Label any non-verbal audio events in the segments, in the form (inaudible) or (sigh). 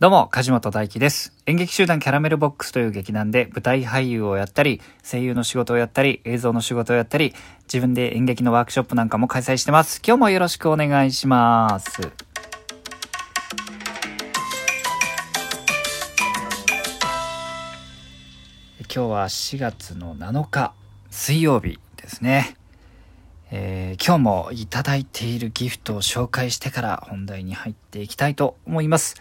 どうも、梶本大輝です。演劇集団キャラメルボックスという劇団で舞台俳優をやったり、声優の仕事をやったり、映像の仕事をやったり、自分で演劇のワークショップなんかも開催してます。今日もよろしくお願いします。今日は4月の7日、水曜日ですね。えー今日もいただいているギフトを紹介してから本題に入っていきたいと思います。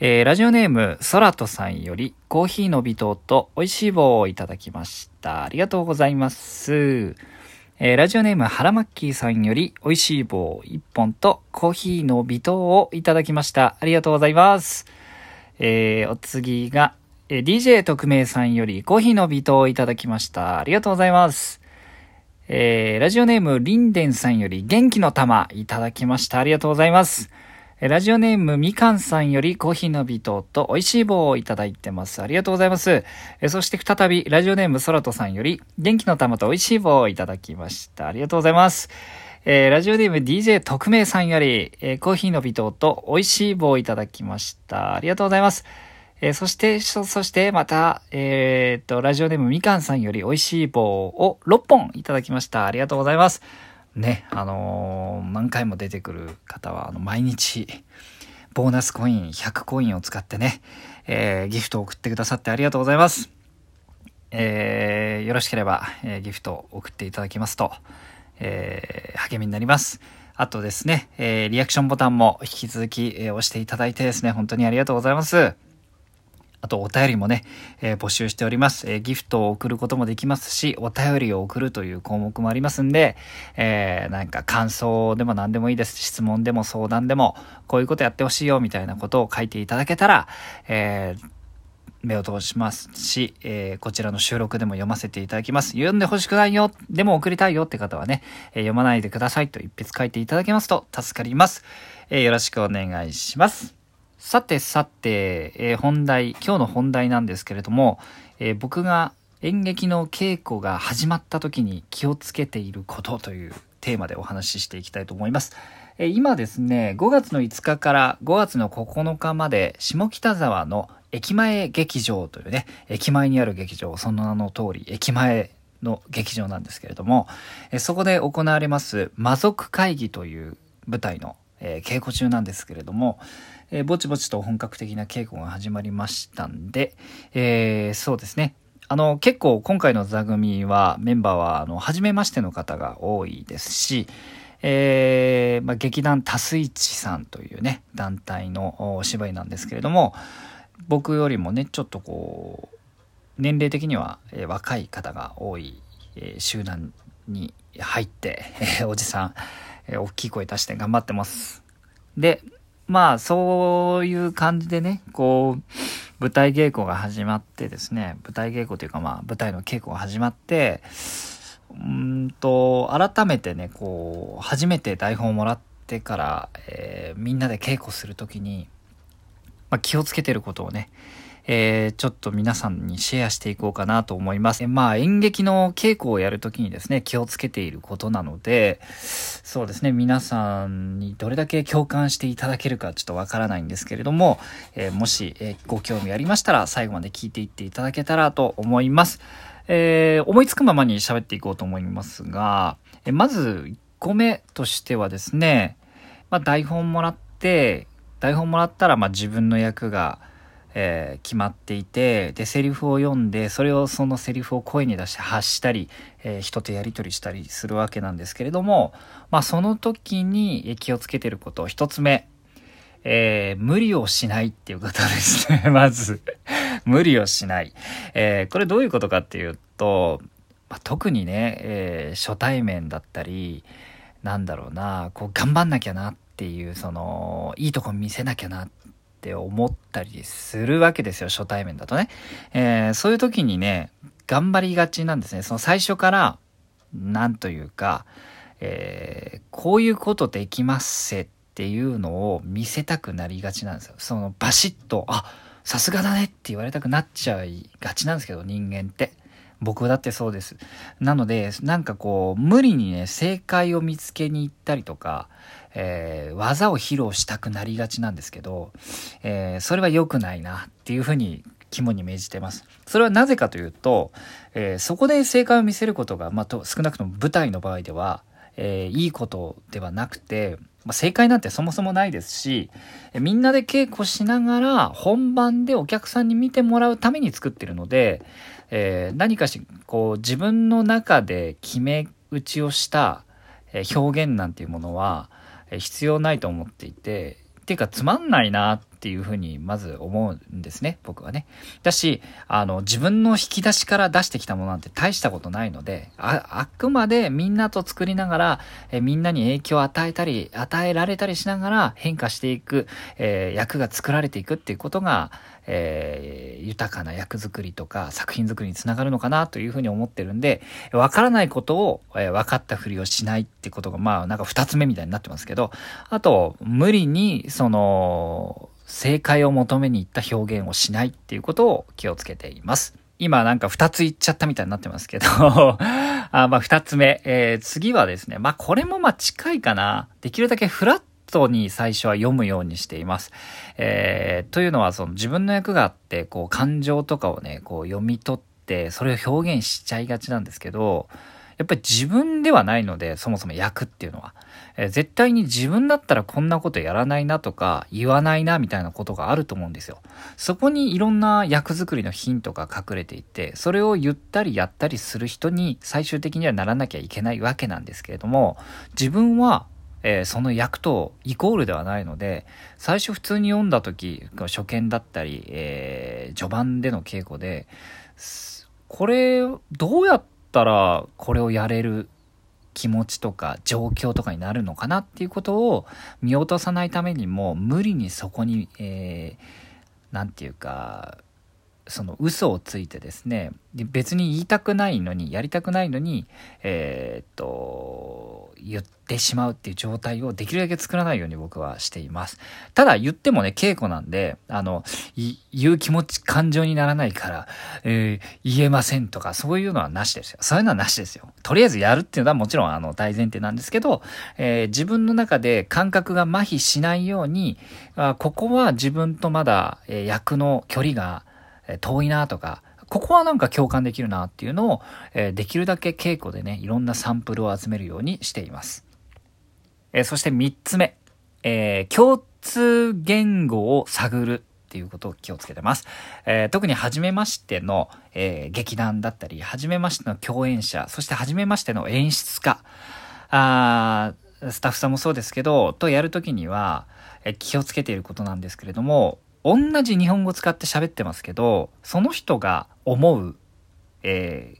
えーラジオネーム、ソラトさんより、コーヒーの微糖と美味しい棒をいただきました。ありがとうございます。えーラジオネーム、ハラマッキーさんより、美味しい棒1本とコーヒーの微糖をいただきました。ありがとうございます。えーお次が、え DJ 特命さんより、コーヒーの微糖をいただきました。ありがとうございます。えーラジオネーム、リンデンさんより元気の玉いただきました。ありがとうございます。ラジオネーム、みかんさんよりコーヒーの微糖と美味しい棒をいただいてます。ありがとうございます。そして再び、ラジオネーム、そらとさんより元気の玉と美味しい棒をいただきました。ありがとうございます。えーラジオネーム DJ 特命さんより、えーコーヒーの微糖と美味しい棒をいただきました。ありがとうございます。えーそして、そそして、また、えっと、ラジオネームみかんさんより美味しい棒を6本いただきました。ありがとうございます。ね、あのー何回も出てくる方は、あの、毎日、ボーナスコイン100コインを使ってね、えーギフトを送ってくださってありがとうございます。えーよろしければ、えーギフトを送っていただきますと、えー励みになります。あとですね、えーリアクションボタンも引き続き、えー押していただいてですね、本当にありがとうございます。あと、お便りもね、えー募集しております、えーギフトを送ることもできますし、お便りを送るという項目もありますんで、えーなんか感想でも何でもいいです。質問でも相談でも、こういうことやってほしいよ、みたいなことを書いていただけたら、えー目を通しますし、えーこちらの収録でも読ませていただきます。読んでほしくないよ、でも送りたいよって方はね、えー読まないでくださいと一筆書いていただけますと助かります。えーよろしくお願いします。さてさて、えー本題、今日の本題なんですけれども、えー僕が演劇の稽古が始まった時に気をつけていることというテーマでお話ししていきたいと思います。えー今ですね、5月の5日から5月の9日まで下北沢の駅前劇場というね、駅前にある劇場、その名の通り駅前の劇場なんですけれども、えそこで行われます魔族会議という舞台の、え稽古中なんですけれども、えーぼちぼちと本格的な稽古が始まりましたんで、えーそうですね。あの、結構今回の座組はメンバーは、あの、初めましての方が多いですし、えーまあ、劇団多数一さんというね、団体のお芝居なんですけれども、僕よりもね、ちょっとこう、年齢的には、えー若い方が多い、えー集団に入って、えーおじさん、えー大きい声出して頑張ってます。で、まあ、そういう感じでね、こう、舞台稽古が始まってですね、舞台稽古というかまあ、舞台の稽古が始まって、うーんと、改めてね、こう、初めて台本をもらってから、えーみんなで稽古する時に、まあ、気をつけてることをね、えーちょっと皆さんにシェアしていこうかなと思います。まあ演劇の稽古をやるときにですね、気をつけていることなので、そうですね、皆さんにどれだけ共感していただけるかちょっとわからないんですけれども、えーもし、えーご興味ありましたら最後まで聞いていっていただけたらと思います。え思いつくままに喋っていこうと思いますが、えまず1個目としてはですね、まあ、台本もらって、台本もらったら、ま、自分の役が、えー決まっていて、で、セリフを読んで、それを、そのセリフを声に出して発したり、えー人とやり取りしたりするわけなんですけれども、まあ、その時に気をつけてること、一つ目、えー無理をしないっていうことですね、(laughs) まず。無理をしない。えーこれどういうことかっていうと、まあ、特にね、えー初対面だったり、なんだろうな、こう頑張んなきゃなっていう、その、いいとこ見せなきゃなってって思ったりするわけですよ、初対面だとね。えーそういう時にね、頑張りがちなんですね。その最初から、なんというか、えーこういうことできますせっていうのを見せたくなりがちなんですよ。そのバシッと、あ、さすがだねって言われたくなっちゃいがちなんですけど、人間って。僕だってそうです。なので、なんかこう、無理にね、正解を見つけに行ったりとか、えー、技を披露したくなりがちなんですけど、えー、それは良くないなっていうふうに肝に銘じてます。それはなぜかというと、えー、そこで正解を見せることが、まあ、と少なくとも舞台の場合では、えー、いいことではなくて、まあ、正解なんてそもそもないですし、えみんなで稽古しながら本番でお客さんに見てもらうために作ってるので、えー、何かし、こう自分の中で決め打ちをした表現なんていうものは必要ないと思っていて、っていうかつまんないなっていうふうにまず思うんですね、僕はね。だし、あの、自分の引き出しから出してきたものなんて大したことないので、あ、あくまでみんなと作りながら、えみんなに影響を与えたり、与えられたりしながら変化していく、えー、役が作られていくっていうことが、えー、豊かな役作りとか作品作りにつながるのかなというふうに思ってるんで、わからないことを、えー、分かったふりをしないってことが、まあなんか二つ目みたいになってますけど、あと、無理に、その、正解を求めに行った表現をしないっていうことを気をつけています。今なんか二つ言っちゃったみたいになってますけど (laughs) あまあ二つ目、えー、次はですね、まあこれもまあ近いかな。できるだけフラットに最初は読むようにしています。えー、というのはその自分の役があってこう感情とかをねこう読み取ってそれを表現しちゃいがちなんですけどやっぱり自分ではないのでそもそも役っていうのは、えー、絶対に自分だったらこんなことやらないなとか言わないなみたいなことがあると思うんですよ。そこにいろんな役作りのヒントが隠れていてそれを言ったりやったりする人に最終的にはならなきゃいけないわけなんですけれども自分はえー、その役とイコールではないので最初普通に読んだ時初見だったり、えー、序盤での稽古でこれどうやってたらこれをやれる気持ちとか状況とかになるのかなっていうことを見落とさないためにも無理にそこに何、えー、て言うかその嘘をついてですね。別に言いたくないのにやりたくないのにえー、っと言ってしまうっていう状態をできるだけ作らないように僕はしています。ただ言ってもね稽古なんであの言う気持ち感情にならないから、えー、言えませんとかそういうのはなしですよ。そういうのはなしですよ。とりあえずやるっていうのはもちろんあの大前提なんですけど、えー、自分の中で感覚が麻痺しないようにあここは自分とまだ、えー、役の距離が遠いなとか、ここはなんか共感できるなっていうのを、えできるだけ稽古でね、いろんなサンプルを集めるようにしています。えそして3つ目、えー、共通言語を探るっていうことを気をつけてます。えー、特に初めましての、えー、劇団だったり、初めましての共演者、そして初めましての演出家、あスタッフさんもそうですけど、とやるときには、え気をつけていることなんですけれども、同じ日本語使って喋ってますけど、その人が思う、えー、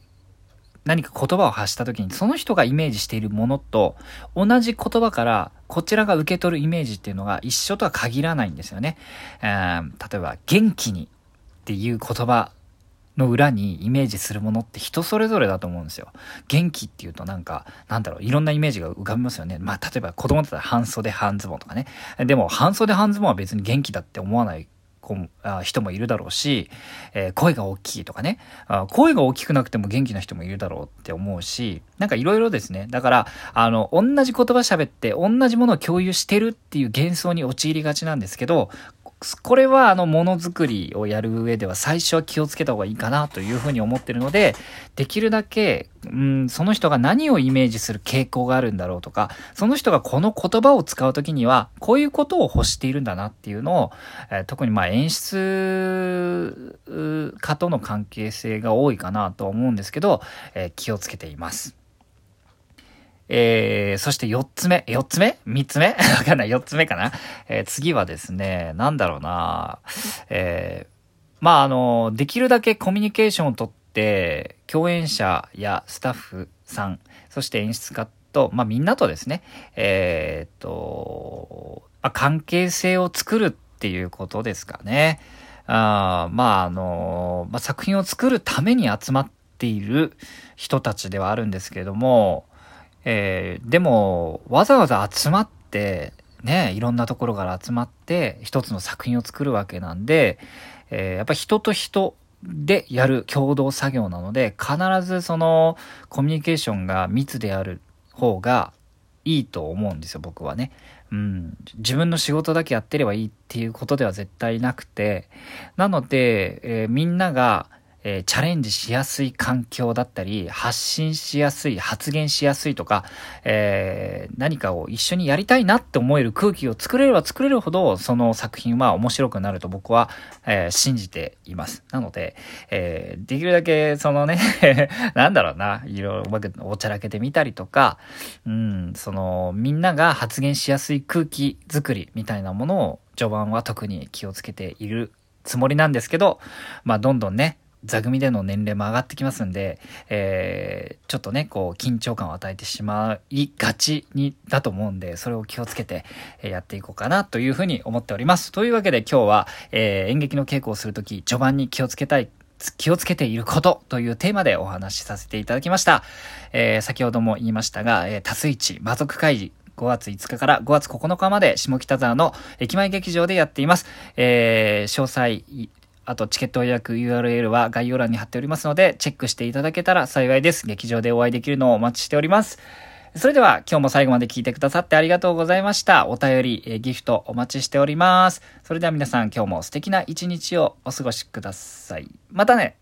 何か言葉を発した時にその人がイメージしているものと同じ言葉からこちらが受け取るイメージっていうのが一緒とは限らないんですよね。えー、例えば元気にっていう言葉の裏にイメージするものって人それぞれだと思うんですよ。元気っていうとなんか、なんだろう、いろんなイメージが浮かびますよね。まあ、例えば子供だったら半袖半ズボンとかね。でも、半袖半ズボンは別に元気だって思わない人もいるだろうし、えー、声が大きいとかねあ、声が大きくなくても元気な人もいるだろうって思うし、なんかいろいろですね。だから、あの、同じ言葉喋って同じものを共有してるっていう幻想に陥りがちなんですけど、これはあのものづくりをやる上では最初は気をつけた方がいいかなというふうに思ってるので、できるだけ、うん、その人が何をイメージする傾向があるんだろうとか、その人がこの言葉を使うときには、こういうことを欲しているんだなっていうのを、えー、特にまあ演出家との関係性が多いかなと思うんですけど、えー、気をつけています。えー、そして4つ目、4つ目 ?3 つ目？(laughs) わかんない、4つ目かな、えー、次はですね、なんだろうなえー、まあ、あの、できるだけコミュニケーションをとって、共演者やスタッフさん、そして演出家と、まあ、みんなとですね、えー、っと、あ、関係性を作るっていうことですかね。あまあ、あの、まあ、作品を作るために集まっている人たちではあるんですけれども、えー、でも、わざわざ集まって、ね、いろんなところから集まって、一つの作品を作るわけなんで、えー、やっぱ人と人でやる共同作業なので、必ずそのコミュニケーションが密である方がいいと思うんですよ、僕はね。うん、自分の仕事だけやってればいいっていうことでは絶対なくて、なので、えー、みんなが、えー、チャレンジしやすい環境だったり、発信しやすい、発言しやすいとか、えー、何かを一緒にやりたいなって思える空気を作れれば作れるほど、その作品は面白くなると僕は、えー、信じています。なので、えできるだけそのね (laughs) なんだろうな、いろいろうまくおちゃらけてみたりとか、うん、その、みんなが発言しやすい空気作りみたいなものを序盤は特に気をつけているつもりなんですけど、まあ、どんどんね、座組での年齢も上がってきますんで、えー、ちょっとね、こう、緊張感を与えてしまいがちに、だと思うんで、それを気をつけて、やっていこうかなというふうに思っております。というわけで今日は、えー、演劇の稽古をするとき、序盤に気をつけたい気をつけていることというテーマでお話しさせていただきました。えー、先ほども言いましたが、えー、多数一魔族会議5月5日から5月9日まで下北沢の駅前劇場でやっています。えー、詳細、あとチケット予約 URL は概要欄に貼っておりますので、チェックしていただけたら幸いです。劇場でお会いできるのをお待ちしております。それでは今日も最後まで聞いてくださってありがとうございました。お便り、えギフトお待ちしております。それでは皆さん今日も素敵な一日をお過ごしください。またね